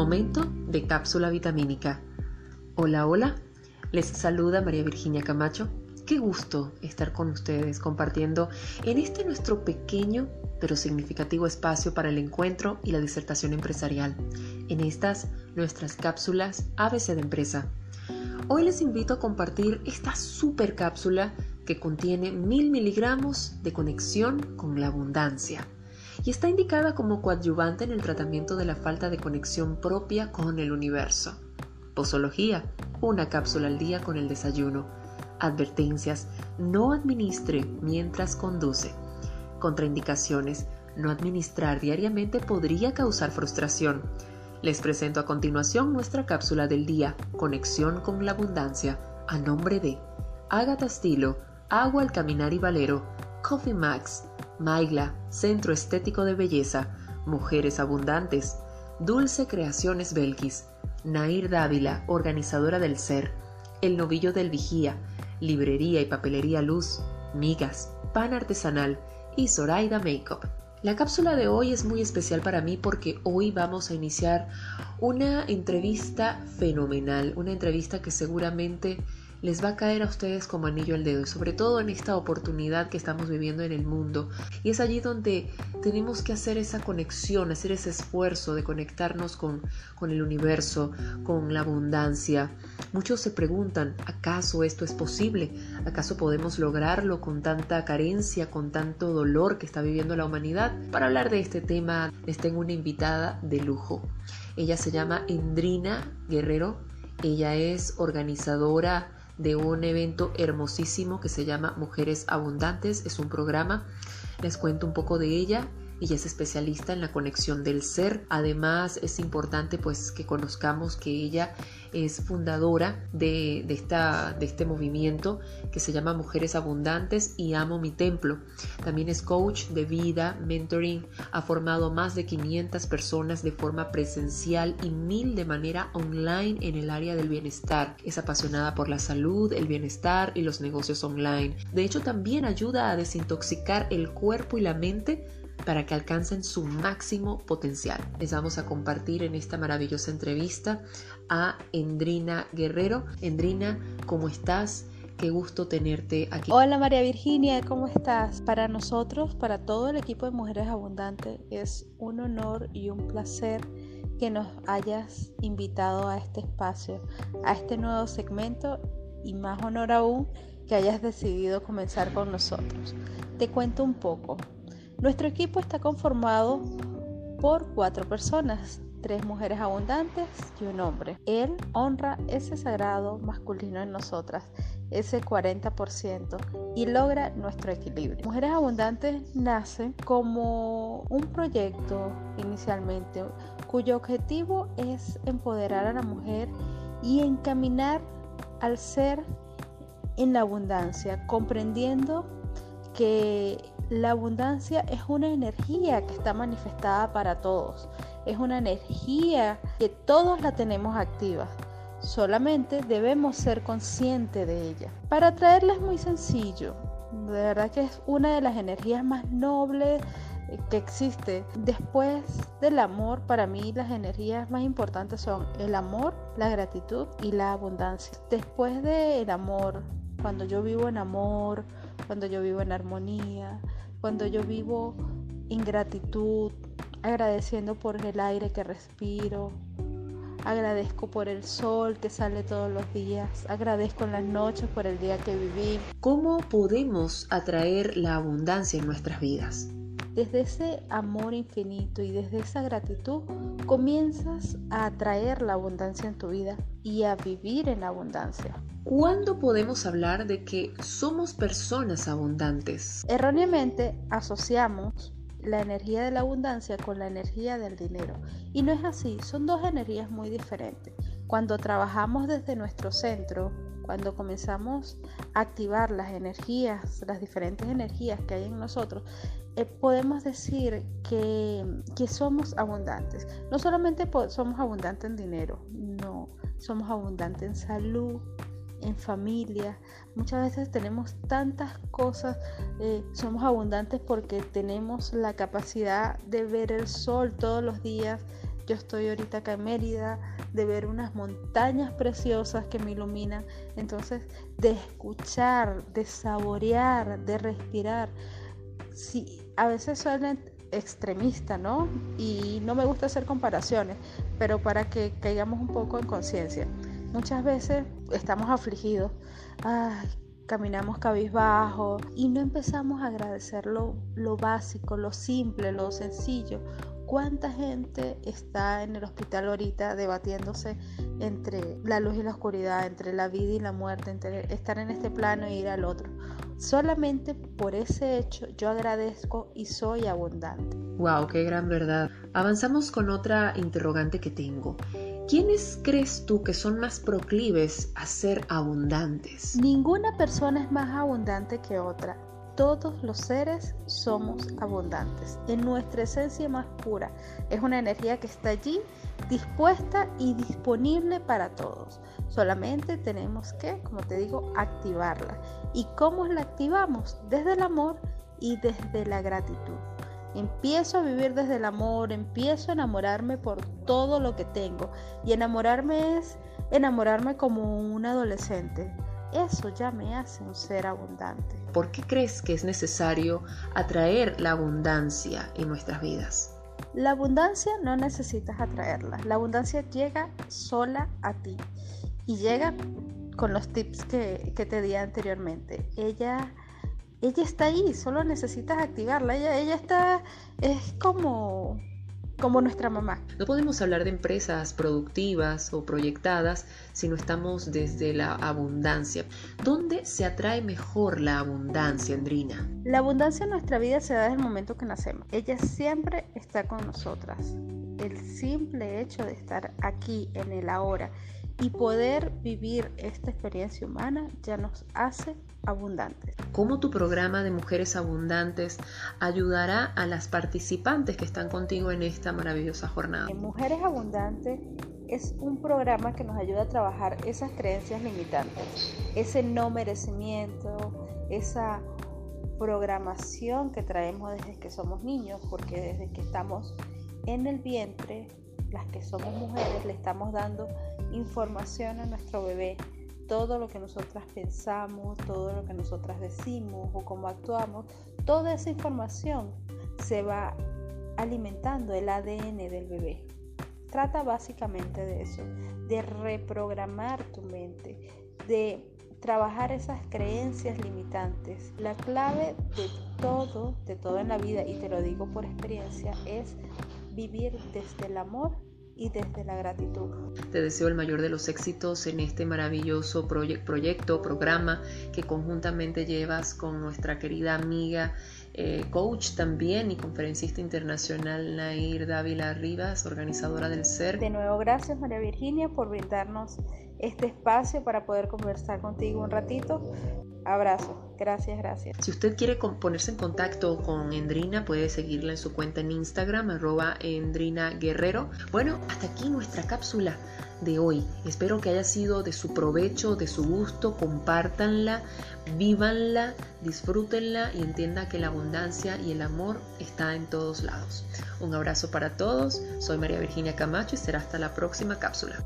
Momento de cápsula vitamínica. Hola, hola. Les saluda María Virginia Camacho. Qué gusto estar con ustedes compartiendo en este nuestro pequeño pero significativo espacio para el encuentro y la disertación empresarial. En estas nuestras cápsulas ABC de empresa. Hoy les invito a compartir esta super cápsula que contiene mil miligramos de conexión con la abundancia y está indicada como coadyuvante en el tratamiento de la falta de conexión propia con el universo. Posología, una cápsula al día con el desayuno. Advertencias, no administre mientras conduce. Contraindicaciones, no administrar diariamente podría causar frustración. Les presento a continuación nuestra cápsula del día, Conexión con la Abundancia, a nombre de Agatha Stilo, Agua al Caminar y Valero, Coffee Max, Maigla, Centro Estético de Belleza, Mujeres Abundantes, Dulce Creaciones Belkis, Nair Dávila, organizadora del Ser, El Novillo del Vigía, Librería y Papelería Luz, Migas, Pan Artesanal y Zoraida Makeup. La cápsula de hoy es muy especial para mí porque hoy vamos a iniciar una entrevista fenomenal, una entrevista que seguramente les va a caer a ustedes como anillo al dedo, y sobre todo en esta oportunidad que estamos viviendo en el mundo. Y es allí donde tenemos que hacer esa conexión, hacer ese esfuerzo de conectarnos con, con el universo, con la abundancia. Muchos se preguntan, ¿acaso esto es posible? ¿Acaso podemos lograrlo con tanta carencia, con tanto dolor que está viviendo la humanidad? Para hablar de este tema les tengo una invitada de lujo. Ella se llama Endrina Guerrero. Ella es organizadora de un evento hermosísimo que se llama Mujeres Abundantes. Es un programa, les cuento un poco de ella ella es especialista en la conexión del ser. Además, es importante pues que conozcamos que ella es fundadora de, esta, de este movimiento que se llama Mujeres Abundantes y Amo mi Templo. También es coach de vida, mentoring, ha formado más de 500 personas de forma presencial y mil de manera online en el área del bienestar. Es apasionada por la salud, el bienestar y los negocios online. De hecho, también ayuda a desintoxicar el cuerpo y la mente para que alcancen su máximo potencial. Les vamos a compartir en esta maravillosa entrevista a Endrina Guerrero. Endrina, ¿cómo estás? Qué gusto tenerte aquí. Hola María Virginia, ¿cómo estás? Para nosotros, para todo el equipo de Mujeres Abundantes, es un honor y un placer que nos hayas invitado a este espacio, a este nuevo segmento y más honor aún que hayas decidido comenzar con nosotros. Te cuento un poco. Nuestro equipo está conformado por cuatro personas, tres mujeres abundantes y un hombre. Él honra ese sagrado masculino en nosotras, ese 40%, y logra nuestro equilibrio. Mujeres Abundantes nace como un proyecto inicialmente cuyo objetivo es empoderar a la mujer y encaminar al ser en la abundancia, comprendiendo que la abundancia es una energía que está manifestada para todos. Es una energía que todos la tenemos activa. Solamente debemos ser conscientes de ella. Para traerla es muy sencillo. De verdad que es una de las energías más nobles que existe. Después del amor, para mí las energías más importantes son el amor, la gratitud y la abundancia. Después del amor, cuando yo vivo en amor, cuando yo vivo en armonía, cuando yo vivo en gratitud, agradeciendo por el aire que respiro, agradezco por el sol que sale todos los días, agradezco en las noches por el día que viví. ¿Cómo podemos atraer la abundancia en nuestras vidas? Desde ese amor infinito y desde esa gratitud comienzas a atraer la abundancia en tu vida y a vivir en abundancia. ¿Cuándo podemos hablar de que somos personas abundantes? Erróneamente asociamos la energía de la abundancia con la energía del dinero. Y no es así, son dos energías muy diferentes. Cuando trabajamos desde nuestro centro, cuando comenzamos a activar las energías, las diferentes energías que hay en nosotros, eh, podemos decir que, que, somos abundantes. No solamente somos abundantes en dinero, no, somos abundantes en salud, en familia. Muchas veces tenemos tantas cosas, eh, somos abundantes porque tenemos la capacidad de ver el sol todos los días, yo estoy ahorita acá en Mérida, de ver unas montañas preciosas que me iluminan. Entonces, de escuchar, de saborear, de respirar. Sí, a veces suena extremista, ¿no? Y no me gusta hacer comparaciones, pero para que caigamos un poco en conciencia. Muchas veces estamos afligidos, ay, caminamos cabizbajo y no empezamos a agradecer lo, lo básico, lo simple, lo sencillo. ¿Cuánta gente está en el hospital ahorita debatiéndose entre la luz y la oscuridad, entre la vida y la muerte, entre estar en este plano e ir al otro? Solamente por ese hecho yo agradezco y soy abundante. Wow, qué gran verdad. Avanzamos con otra interrogante que tengo. ¿Quiénes crees tú que son más proclives a ser abundantes? Ninguna persona es más abundante que otra. Todos los seres somos abundantes. En nuestra esencia más pura es una energía que está allí dispuesta y disponible para todos. Solamente tenemos que, como te digo, activarla. ¿Y cómo la activamos? Desde el amor y desde la gratitud. Empiezo a vivir desde el amor, empiezo a enamorarme por todo lo que tengo. Y enamorarme es enamorarme como un adolescente. Eso ya me hace un ser abundante. ¿Por qué crees que es necesario atraer la abundancia en nuestras vidas? La abundancia no necesitas atraerla. La abundancia llega sola a ti. Y llega con los tips que, que te di anteriormente. Ella ella está ahí, solo necesitas activarla. Ella, ella está, es como, como nuestra mamá. No podemos hablar de empresas productivas o proyectadas si no estamos desde la abundancia. ¿Dónde se atrae mejor la abundancia, Andrina? La abundancia en nuestra vida se da desde el momento que nacemos. Ella siempre está con nosotras. El simple hecho de estar aquí en el ahora y poder vivir esta experiencia humana ya nos hace abundantes. ¿Cómo tu programa de Mujeres Abundantes ayudará a las participantes que están contigo en esta maravillosa jornada? Mujeres Abundantes es un programa que nos ayuda a trabajar esas creencias limitantes, ese no merecimiento, esa programación que traemos desde que somos niños, porque desde que estamos en el vientre, las que somos mujeres, le estamos dando información a nuestro bebé. Todo lo que nosotras pensamos, todo lo que nosotras decimos o cómo actuamos, toda esa información se va alimentando el ADN del bebé. Trata básicamente de eso, de reprogramar tu mente, de trabajar esas creencias limitantes. La clave de todo, de todo en la vida, y te lo digo por experiencia, es vivir desde el amor y desde la gratitud. Te deseo el mayor de los éxitos en este maravilloso proyecto, programa que conjuntamente llevas con nuestra querida amiga, eh, coach también y conferencista internacional Nair Dávila Rivas, organizadora del SER. De nuevo, gracias María Virginia por brindarnos este espacio para poder conversar contigo un ratito. Abrazo, gracias, gracias. Si usted quiere ponerse en contacto con Endrina, puede seguirla en su cuenta en Instagram, arroba Endrina Guerrero. Bueno, hasta aquí nuestra cápsula de hoy. Espero que haya sido de su provecho, de su gusto. Compártanla, vívanla, disfrútenla y entienda que la abundancia y el amor está en todos lados. Un abrazo para todos. Soy María Virginia Camacho y será hasta la próxima cápsula.